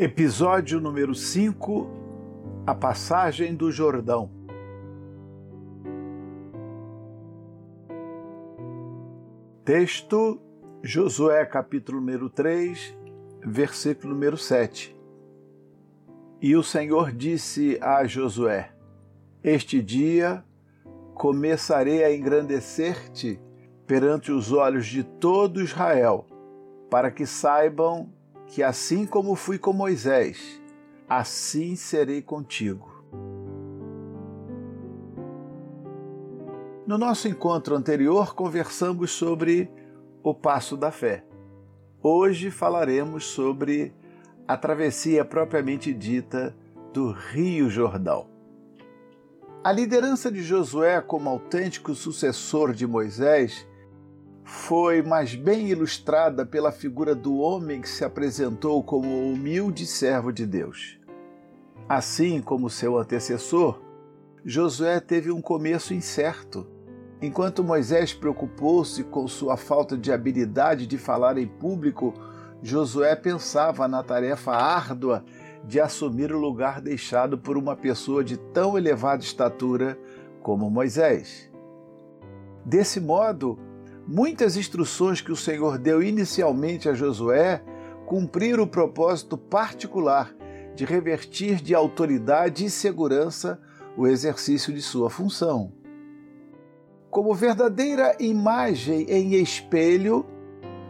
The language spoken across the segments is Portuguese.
Episódio número 5 A passagem do Jordão. Texto Josué, capítulo número 3, versículo número 7. E o Senhor disse a Josué: Este dia começarei a engrandecer-te perante os olhos de todo Israel, para que saibam que assim como fui com Moisés, assim serei contigo. No nosso encontro anterior, conversamos sobre o passo da fé. Hoje falaremos sobre a travessia propriamente dita do Rio Jordão. A liderança de Josué como autêntico sucessor de Moisés foi mais bem ilustrada pela figura do homem que se apresentou como o humilde servo de Deus. Assim como seu antecessor, Josué teve um começo incerto. Enquanto Moisés preocupou-se com sua falta de habilidade de falar em público, Josué pensava na tarefa árdua de assumir o lugar deixado por uma pessoa de tão elevada estatura como Moisés. Desse modo, muitas instruções que o Senhor deu inicialmente a Josué cumpriram o propósito particular de revertir de autoridade e segurança o exercício de sua função. Como verdadeira imagem em espelho,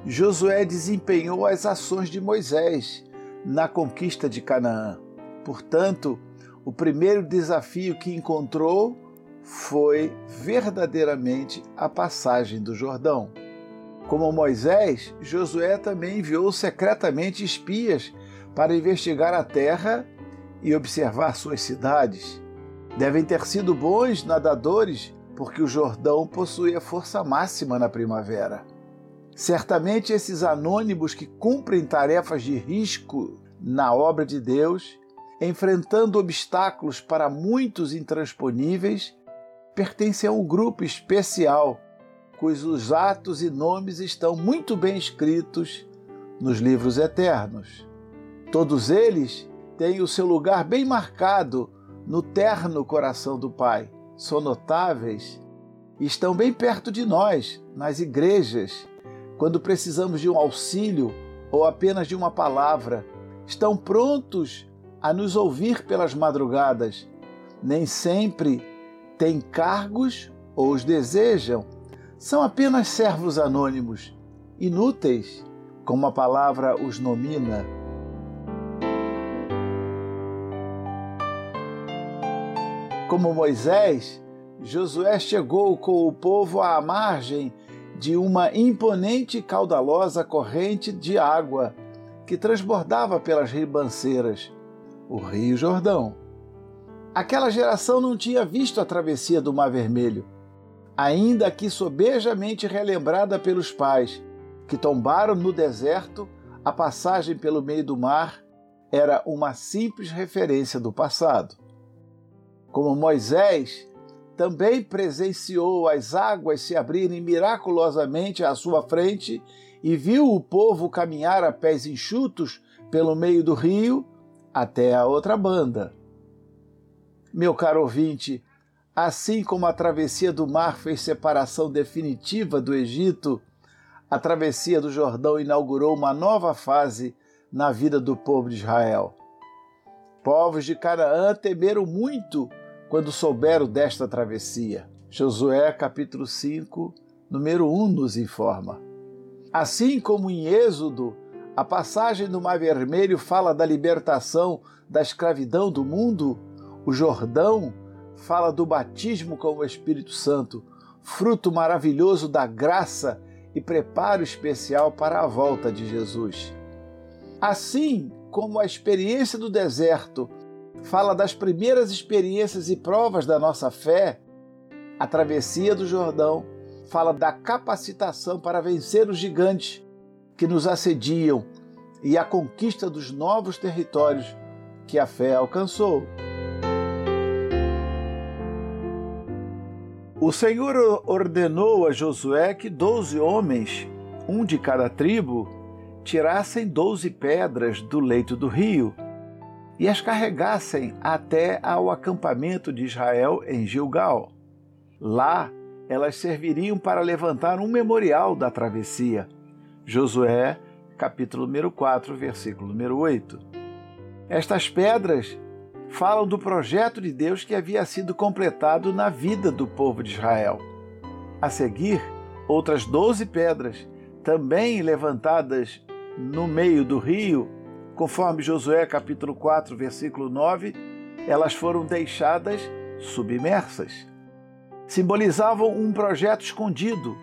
Josué desempenhou as ações de Moisés na conquista de Canaã. Portanto, o primeiro desafio que encontrou foi verdadeiramente a passagem do Jordão. Como Moisés, Josué também enviou secretamente espias para investigar a terra e observar suas cidades. Devem ter sido bons nadadores, porque o Jordão possuía força máxima na primavera. Certamente esses anônimos que cumprem tarefas de risco na obra de Deus, enfrentando obstáculos para muitos intransponíveis, pertencem a um grupo especial cujos atos e nomes estão muito bem escritos nos livros eternos. Todos eles têm o seu lugar bem marcado no terno coração do Pai. São notáveis e estão bem perto de nós, nas igrejas, quando precisamos de um auxílio ou apenas de uma palavra. Estão prontos a nos ouvir pelas madrugadas. Nem sempre têm cargos ou os desejam, são apenas servos anônimos, inúteis, como a palavra os nomina. Como Moisés, Josué chegou com o povo à margem de uma imponente e caudalosa corrente de água que transbordava pelas ribanceiras, o Rio Jordão. Aquela geração não tinha visto a travessia do Mar Vermelho, ainda que sobejamente relembrada pelos pais, que tombaram no deserto, a passagem pelo meio do mar era uma simples referência do passado. Como Moisés também presenciou as águas se abrirem miraculosamente à sua frente e viu o povo caminhar a pés enxutos pelo meio do rio até a outra banda. Meu caro ouvinte, assim como a travessia do mar fez separação definitiva do Egito, a travessia do Jordão inaugurou uma nova fase na vida do povo de Israel. Povos de Canaã temeram muito quando souberam desta travessia. Josué capítulo 5, número 1 nos informa. Assim como em Êxodo, A passagem do Mar Vermelho fala da libertação da escravidão do mundo. O Jordão fala do batismo com o Espírito Santo, fruto maravilhoso da graça e preparo especial para a volta de Jesus. Assim como a experiência do deserto fala das primeiras experiências e provas da nossa fé, a travessia do Jordão fala da capacitação para vencer os gigantes que nos assediam e a conquista dos novos territórios que a fé alcançou. O Senhor ordenou a Josué que doze homens, um de cada tribo, tirassem doze pedras do leito do rio e as carregassem até ao acampamento de Israel em Gilgal. Lá elas serviriam para levantar um memorial da travessia. Josué, capítulo número 4, versículo número 8. Estas pedras falam do projeto de Deus que havia sido completado na vida do povo de Israel. A seguir, outras doze pedras, também levantadas no meio do rio, conforme Josué capítulo 4, versículo 9, elas foram deixadas submersas. Simbolizavam um projeto escondido,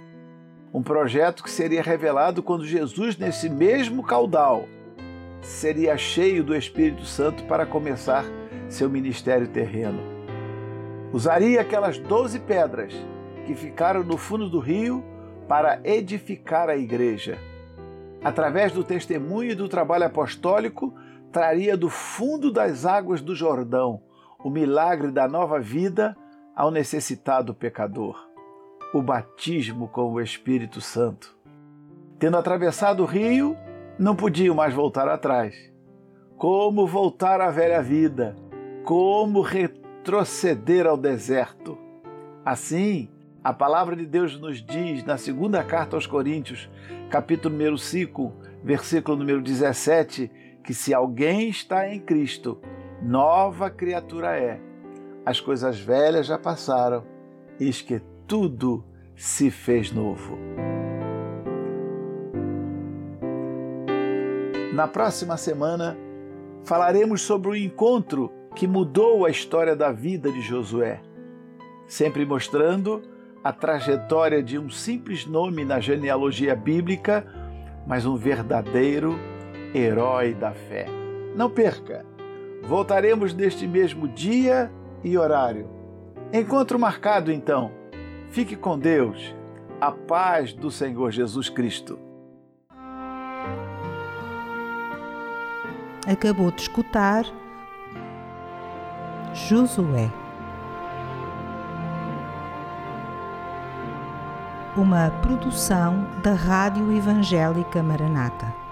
um projeto que seria revelado quando Jesus, nesse mesmo caudal, seria cheio do Espírito Santo para começar seu ministério terreno. Usaria aquelas doze pedras que ficaram no fundo do rio para edificar a igreja. Através do testemunho e do trabalho apostólico, traria do fundo das águas do Jordão o milagre da nova vida ao necessitado pecador, o batismo com o Espírito Santo. Tendo atravessado o rio, não podiam mais voltar atrás. Como voltar à velha vida? Como retroceder ao deserto. Assim, a palavra de Deus nos diz na segunda carta aos Coríntios, capítulo número 5, versículo número 17, que se alguém está em Cristo, nova criatura é. As coisas velhas já passaram, eis que tudo se fez novo. Na próxima semana, falaremos sobre o encontro que mudou a história da vida de Josué, sempre mostrando a trajetória de um simples nome na genealogia bíblica, mas um verdadeiro herói da fé. Não perca! Voltaremos neste mesmo dia e horário. Encontro marcado então. Fique com Deus. A paz do Senhor Jesus Cristo. Acabou de escutar Josué. Uma produção da Rádio Evangélica Maranata.